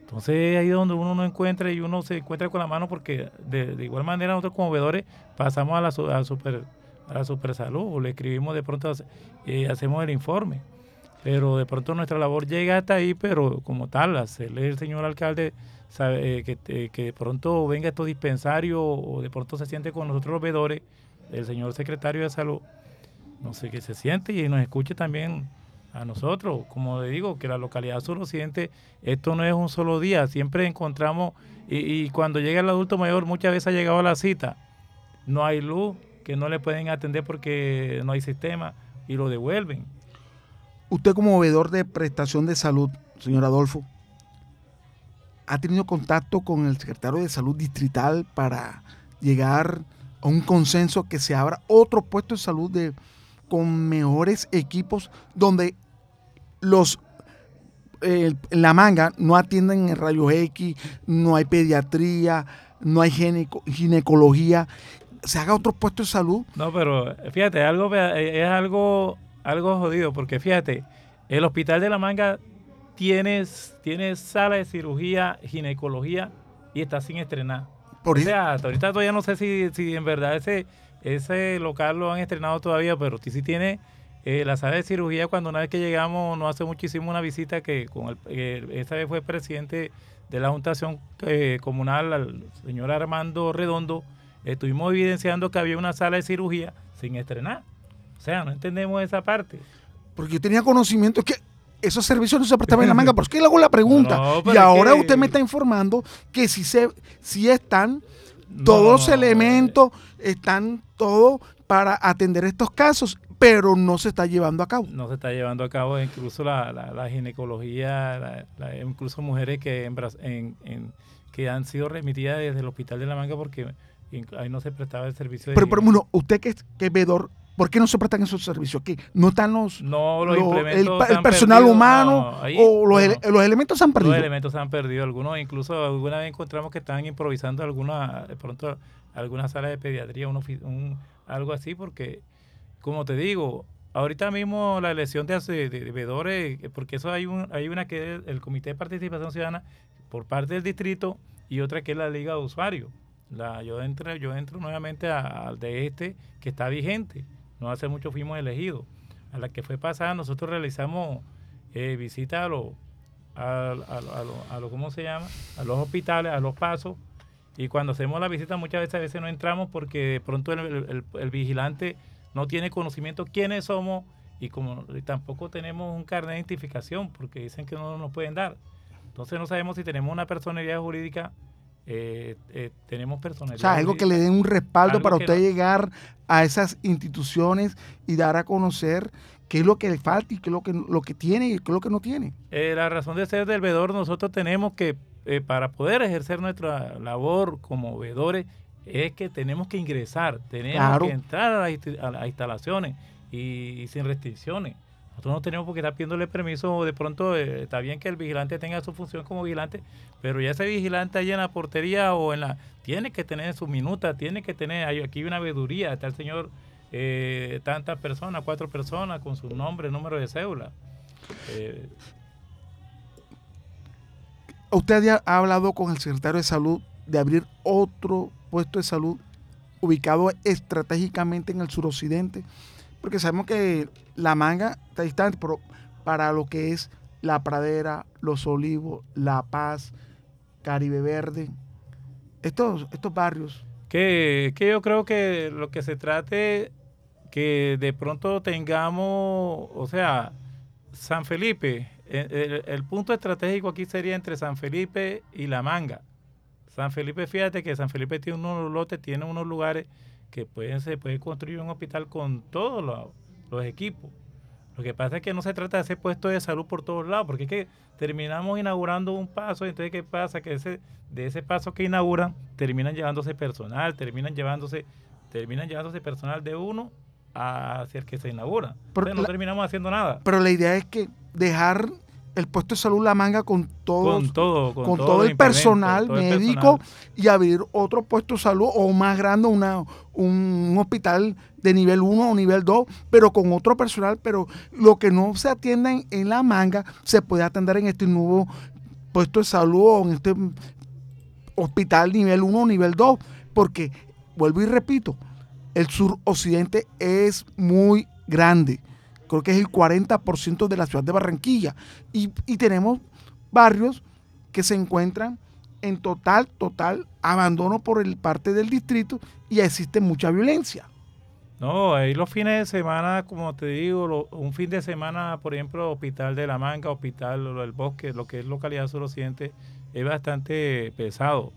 Entonces ahí es donde uno no encuentra y uno se encuentra con la mano porque de, igual manera nosotros como veedores pasamos a la, a super, a la super salud o le escribimos de pronto eh, hacemos el informe. pero de pronto nuestra labor llega hasta ahí, pero como tal, hacerle el señor alcalde eh, que, eh, que de pronto venga estos dispensarios o de pronto se siente con nosotros los veedores, el señor secretario de salud, no sé, que se siente y nos escuche también a nosotros. Como le digo, que la localidad suroccidente, esto no es un solo día, siempre encontramos, y, cuando llega el adulto mayor, muchas veces ha llegado a la cita, no hay luz, que no le pueden atender porque no hay sistema, y lo devuelven. Usted como veedor de prestación de salud, señor Adolfo, ¿ha tenido contacto con el secretario de salud distrital para llegar a un consenso que se abra otro puesto de salud de, con mejores equipos donde los eh, la manga no atienden en rayos X, no hay pediatría, no hay gineco, ginecología, se haga otro puesto de salud. No, pero fíjate, algo es algo algo jodido porque fíjate, el hospital de la manga tiene, tiene sala de cirugía, ginecología y está sin estrenar. Por o sea, ahorita todavía no sé si, si en verdad ese, ese local lo han estrenado todavía, pero sí tiene eh, la sala de cirugía cuando una vez que llegamos, no hace muchísimo una visita que con el, esta vez fue presidente de la Juntación eh, Comunal, el señor Armando Redondo, estuvimos evidenciando que había una sala de cirugía sin estrenar. O sea, no entendemos esa parte. Porque yo tenía conocimiento que esos servicios no se prestaban en la manga. ¿Por qué le hago la pregunta? y ahora usted me está informando que si, se, si están todos los elementos, están todos para atender estos casos, pero no se está llevando a cabo. No se está llevando a cabo, incluso la, la, ginecología, incluso mujeres que, en, en, que han sido remitidas desde el hospital de la manga porque ahí no se prestaba el servicio. Pero, pero bueno, usted que es, que es vedor, ¿Por qué no se prestan esos servicios? ¿Qué? ¿No están los, no, los el, el personal humano o los, los, elementos se han perdido? Los elementos se han perdido. Algunos, incluso alguna vez encontramos que estaban improvisando alguna, de pronto alguna sala de pediatría, un, algo así, porque, como te digo, ahorita mismo la elección de, de, veedores, porque eso hay, un, hay una que es el Comité de Participación Ciudadana por parte del distrito y otra que es la Liga de Usuarios. La, yo, entro, yo entro nuevamente al de este que está vigente no hace mucho fuimos elegidos. A la que fue pasada, nosotros realizamos eh, visitas a los, a, a, ¿cómo se llama? A los hospitales, a los pasos. Y cuando hacemos la visita, muchas veces, a veces no entramos porque de pronto el, vigilante no tiene conocimiento quiénes somos y como tampoco tenemos un carnet de identificación porque dicen que no nos pueden dar. Entonces no sabemos si tenemos una personalidad jurídica eh, eh, tenemos personalidad. O sea, algo que le den un respaldo para usted llegar a esas instituciones y dar a conocer qué es lo que le falta y qué es lo que, lo que tiene y qué es lo que no tiene. Eh, la razón de ser del vedor, nosotros tenemos que, para poder ejercer nuestra labor como vedores, es que tenemos que ingresar, tenemos que entrar a, las instalaciones y sin restricciones. Nosotros no tenemos por qué estar pidiéndole permiso. De pronto eh, está bien que el vigilante tenga su función como vigilante, pero ya ese vigilante ahí en la portería o en la. Tiene que tener su minuta, tiene que tener. aquí hay una veeduría. Está el señor, eh, tantas personas, cuatro personas, con su nombre, número de cédula. Eh, Usted ha hablado con el secretario de salud de abrir otro puesto de salud ubicado estratégicamente en el suroccidente porque sabemos que la manga está distante, pero para lo que es la pradera, los olivos, La Paz, Caribe Verde, estos, estos barrios. Que, que yo creo que lo que se trate, que de pronto tengamos, o sea, San Felipe, el, el, punto estratégico aquí sería entre San Felipe y La Manga. San Felipe, fíjate que San Felipe tiene unos lotes, tiene unos lugares que pueden, se puede construir un hospital con todos los, equipos. Lo que pasa es que no se trata de hacer puestos de salud por todos lados, porque es que terminamos inaugurando un paso, entonces ¿qué pasa? Que ese, de ese paso que inauguran, terminan llevándose personal, terminan llevándose, terminan llevándose personal de uno hacia el que se inaugura. Entonces no terminamos haciendo nada. Pero la idea es que dejar el puesto de salud La Manga con todo, con todo, con, todo, el personal médico y abrir otro puesto de salud o más grande, una, un hospital de nivel 1 o nivel 2, pero con otro personal, pero lo que no se atienda en, La Manga se puede atender en este nuevo puesto de salud o en este hospital nivel 1 o nivel 2, porque, vuelvo y repito, el sur occidente es muy grande creo que es el 40% de la ciudad de Barranquilla. Y, y tenemos barrios que se encuentran en total, total abandono por el parte del distrito y existe mucha violencia. No, ahí los fines de semana, como te digo, un fin de semana, por ejemplo, Hospital de la Manga, Hospital del Bosque, lo que es localidad suroccidente, es bastante pesado.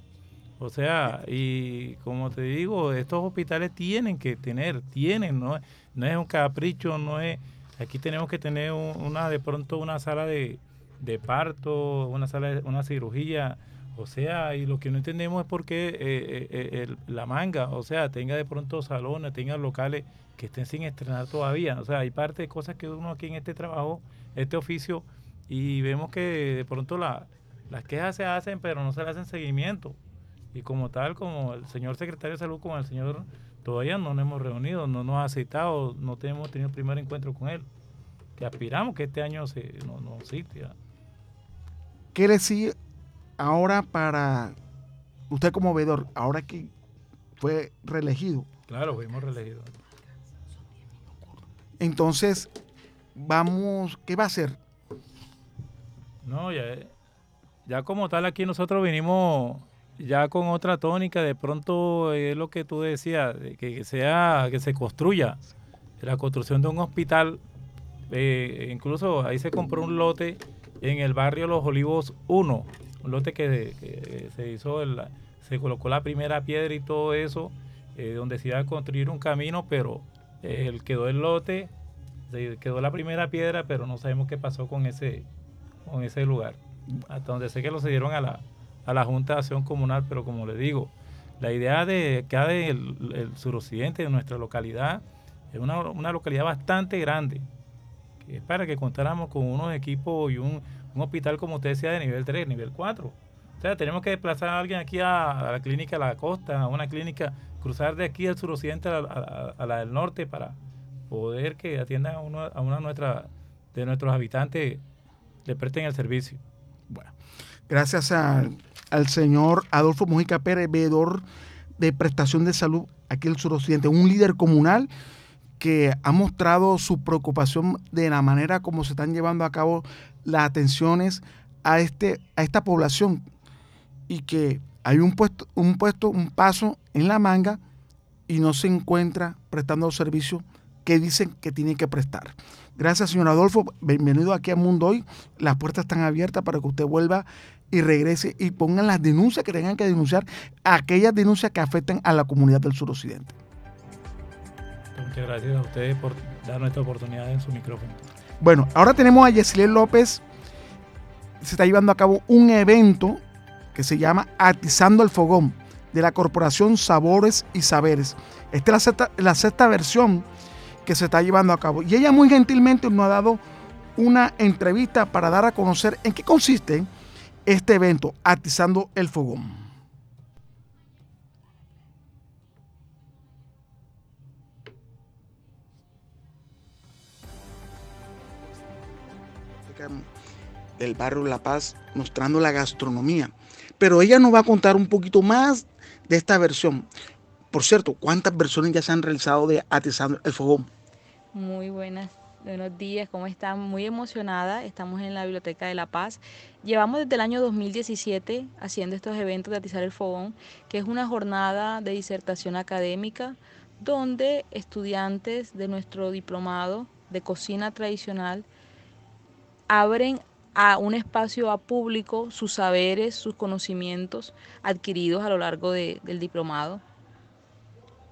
O sea, y como te digo, estos hospitales tienen que tener, tienen, no, no es un capricho, no es, aquí tenemos que tener una, de pronto una sala de, parto, una sala de, una cirugía, o sea, y lo que no entendemos es por qué eh, eh, eh, la manga, o sea, tenga de pronto salones, tenga locales que estén sin estrenar todavía. O sea, hay parte de cosas que uno aquí en este trabajo, este oficio, y vemos que de pronto la, las quejas se hacen, pero no se le hacen seguimiento. Y como tal, como el señor secretario de salud, como el señor, todavía no nos hemos reunido, no nos ha citado, no tenemos tenido el primer encuentro con él. Que aspiramos que este año se nos no cite. ¿Qué decir ahora para usted como veedor, ahora que fue reelegido. Claro, fuimos reelegidos. Entonces, vamos, ¿qué va a hacer? No, ya, ya como tal aquí nosotros vinimos ya con otra tónica, de pronto es lo que tú decías, que sea, que se construya la construcción de un hospital, eh, incluso ahí se compró un lote en el barrio Los Olivos 1, un lote que, se hizo, se colocó la primera piedra y todo eso, eh, donde se iba a construir un camino, pero eh, quedó el lote, quedó la primera piedra, pero no sabemos qué pasó con ese, con ese lugar. Hasta donde sé que lo cedieron a la, a la Junta de Acción Comunal, pero como le digo, la idea de que el, el suroccidente de nuestra localidad es una, una localidad bastante grande, que es para que contáramos con unos equipos y un, un hospital, como usted decía, de nivel 3, nivel 4. O sea, tenemos que desplazar a alguien aquí a, la clínica de la costa, a una clínica, cruzar de aquí al suroccidente a, la del norte para poder que atiendan a, uno, a una nuestra, de nuestros habitantes, le presten el servicio. Bueno, gracias al, al señor Adolfo Mujica Pérez, veedor de prestación de salud aquí en el suroccidente, un líder comunal que ha mostrado su preocupación de la manera como se están llevando a cabo las atenciones a, este, a esta población y que hay un puesto, un puesto, un paso en la manga y no se encuentra prestando los servicios que dicen que tiene que prestar. Gracias, señor Adolfo. Bienvenido aquí a Mundo Hoy. Las puertas están abiertas para que usted vuelva y regrese y pongan las denuncias que tengan que denunciar, aquellas denuncias que afecten a la comunidad del suroccidente. Muchas gracias a ustedes por darnos esta oportunidad en su micrófono. Bueno, ahora tenemos a Yesliel López. Se está llevando a cabo un evento que se llama Atizando el Fogón de la Corporación Sabores y Saberes. Esta es la sexta, versión que se está llevando a cabo. Y ella muy gentilmente nos ha dado una entrevista para dar a conocer en qué consiste este evento, Atizando el Fogón. del barrio La Paz mostrando la gastronomía. Pero ella nos va a contar un poquito más de esta versión. Por cierto, ¿cuántas versiones ya se han realizado de Atizando el Fogón? Muy buenas, buenos días, ¿cómo están? Muy emocionada, estamos en la Biblioteca de La Paz. Llevamos desde el año 2017 haciendo estos eventos de Atizar el Fogón, que es una jornada de disertación académica donde estudiantes de nuestro diplomado de cocina tradicional abren a un espacio a público sus saberes, sus conocimientos adquiridos a lo largo del diplomado.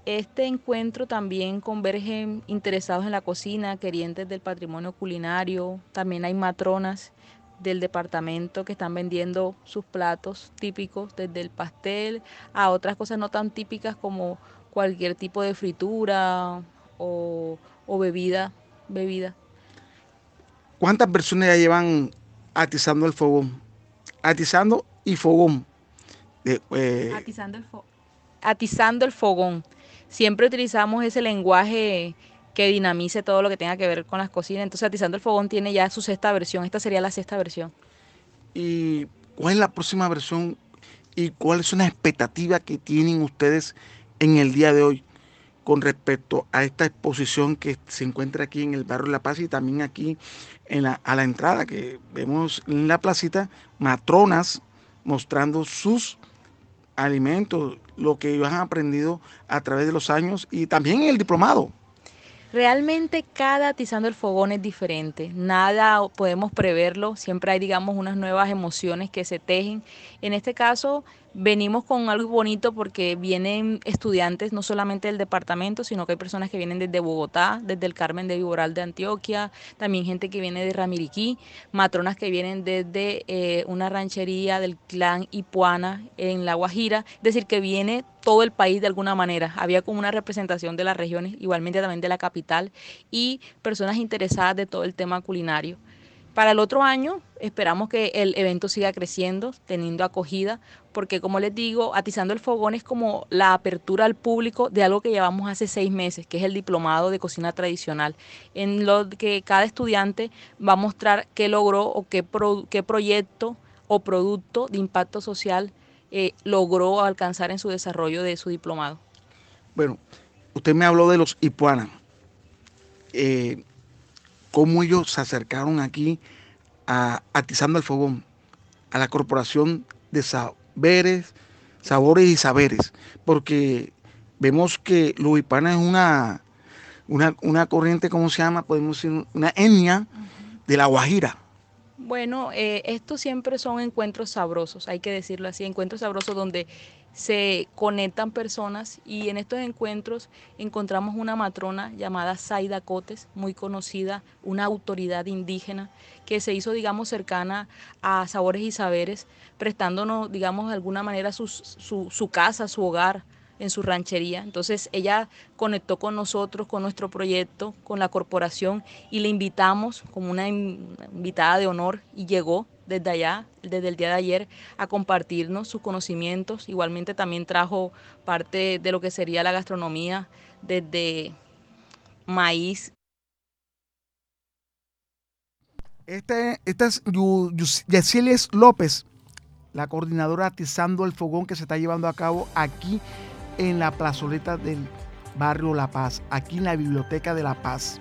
Este encuentro también converge interesados en la cocina, querientes del patrimonio culinario, también hay matronas del departamento que están vendiendo sus platos típicos, desde el pastel a otras cosas no tan típicas como cualquier tipo de fritura o, o bebida, bebida. ¿Cuántas personas ya llevan atizando el fogón. Atizando y fogón. Eh, atizando, el atizando el fogón. Siempre utilizamos ese lenguaje que dinamice todo lo que tenga que ver con las cocinas. Entonces, Atizando el Fogón tiene ya su sexta versión. Esta sería la sexta versión. ¿Y cuál es la próxima versión y cuáles son las expectativas que tienen ustedes en el día de hoy con respecto a esta exposición que se encuentra aquí en el barrio La Paz y también aquí en la, a la entrada, que vemos en la placita matronas mostrando sus alimentos, lo que ellos han aprendido a través de los años y también el diplomado. Realmente cada atizando el fogón es diferente, nada podemos preverlo, siempre hay digamos unas nuevas emociones que se tejen. En este caso venimos con algo bonito porque vienen estudiantes no solamente del departamento, sino que hay personas que vienen desde Bogotá, desde el Carmen de Viboral de Antioquia, también gente que viene de Ramiriquí, matronas que vienen desde eh, una ranchería del clan Ipuana en La Guajira, es decir, que viene todo el país de alguna manera. Había como una representación de las regiones, igualmente también de la capital y personas interesadas de todo el tema culinario. Para el otro año esperamos que el evento siga creciendo, teniendo acogida, porque como les digo, Atizando el Fogón es como la apertura al público de algo que llevamos hace seis meses, que es el diplomado de cocina tradicional, en lo que cada estudiante va a mostrar qué logró o qué, qué proyecto o producto de impacto social eh, logró alcanzar en su desarrollo de su diplomado. Bueno, usted me habló de los Ipuana. Eh, cómo ellos se acercaron aquí a Atizando el Fogón, a la Corporación de Saberes, Sabores y Saberes, porque vemos que Luipana es una, una, una, corriente, ¿cómo se llama? Podemos decir, una etnia de la Guajira. Bueno, eh, estos siempre son encuentros sabrosos, hay que decirlo así, encuentros sabrosos donde se conectan personas y en estos encuentros encontramos una matrona llamada Zaida Cotes, muy conocida, una autoridad indígena que se hizo, digamos, cercana a Sabores y Saberes, prestándonos, digamos, de alguna manera su, su casa, su hogar en su ranchería. Entonces ella conectó con nosotros, con nuestro proyecto, con la corporación y le invitamos como una invitada de honor y llegó desde allá, desde el día de ayer, a compartirnos sus conocimientos. Igualmente también trajo parte de lo que sería la gastronomía desde maíz. Este, esta es López, la coordinadora atizando el fogón que se está llevando a cabo aquí en la plazoleta del barrio La Paz, aquí en la Biblioteca de La Paz.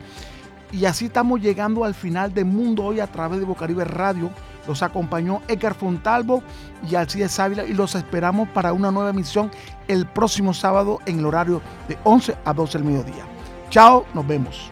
Y así estamos llegando al final de Mundo Hoy a través de Bocaribe Radio. Los acompañó Edgar Fontalvo y Alcides Ávila y los esperamos para una nueva emisión el próximo sábado en el horario de 11 a 12 del mediodía. Chao, nos vemos.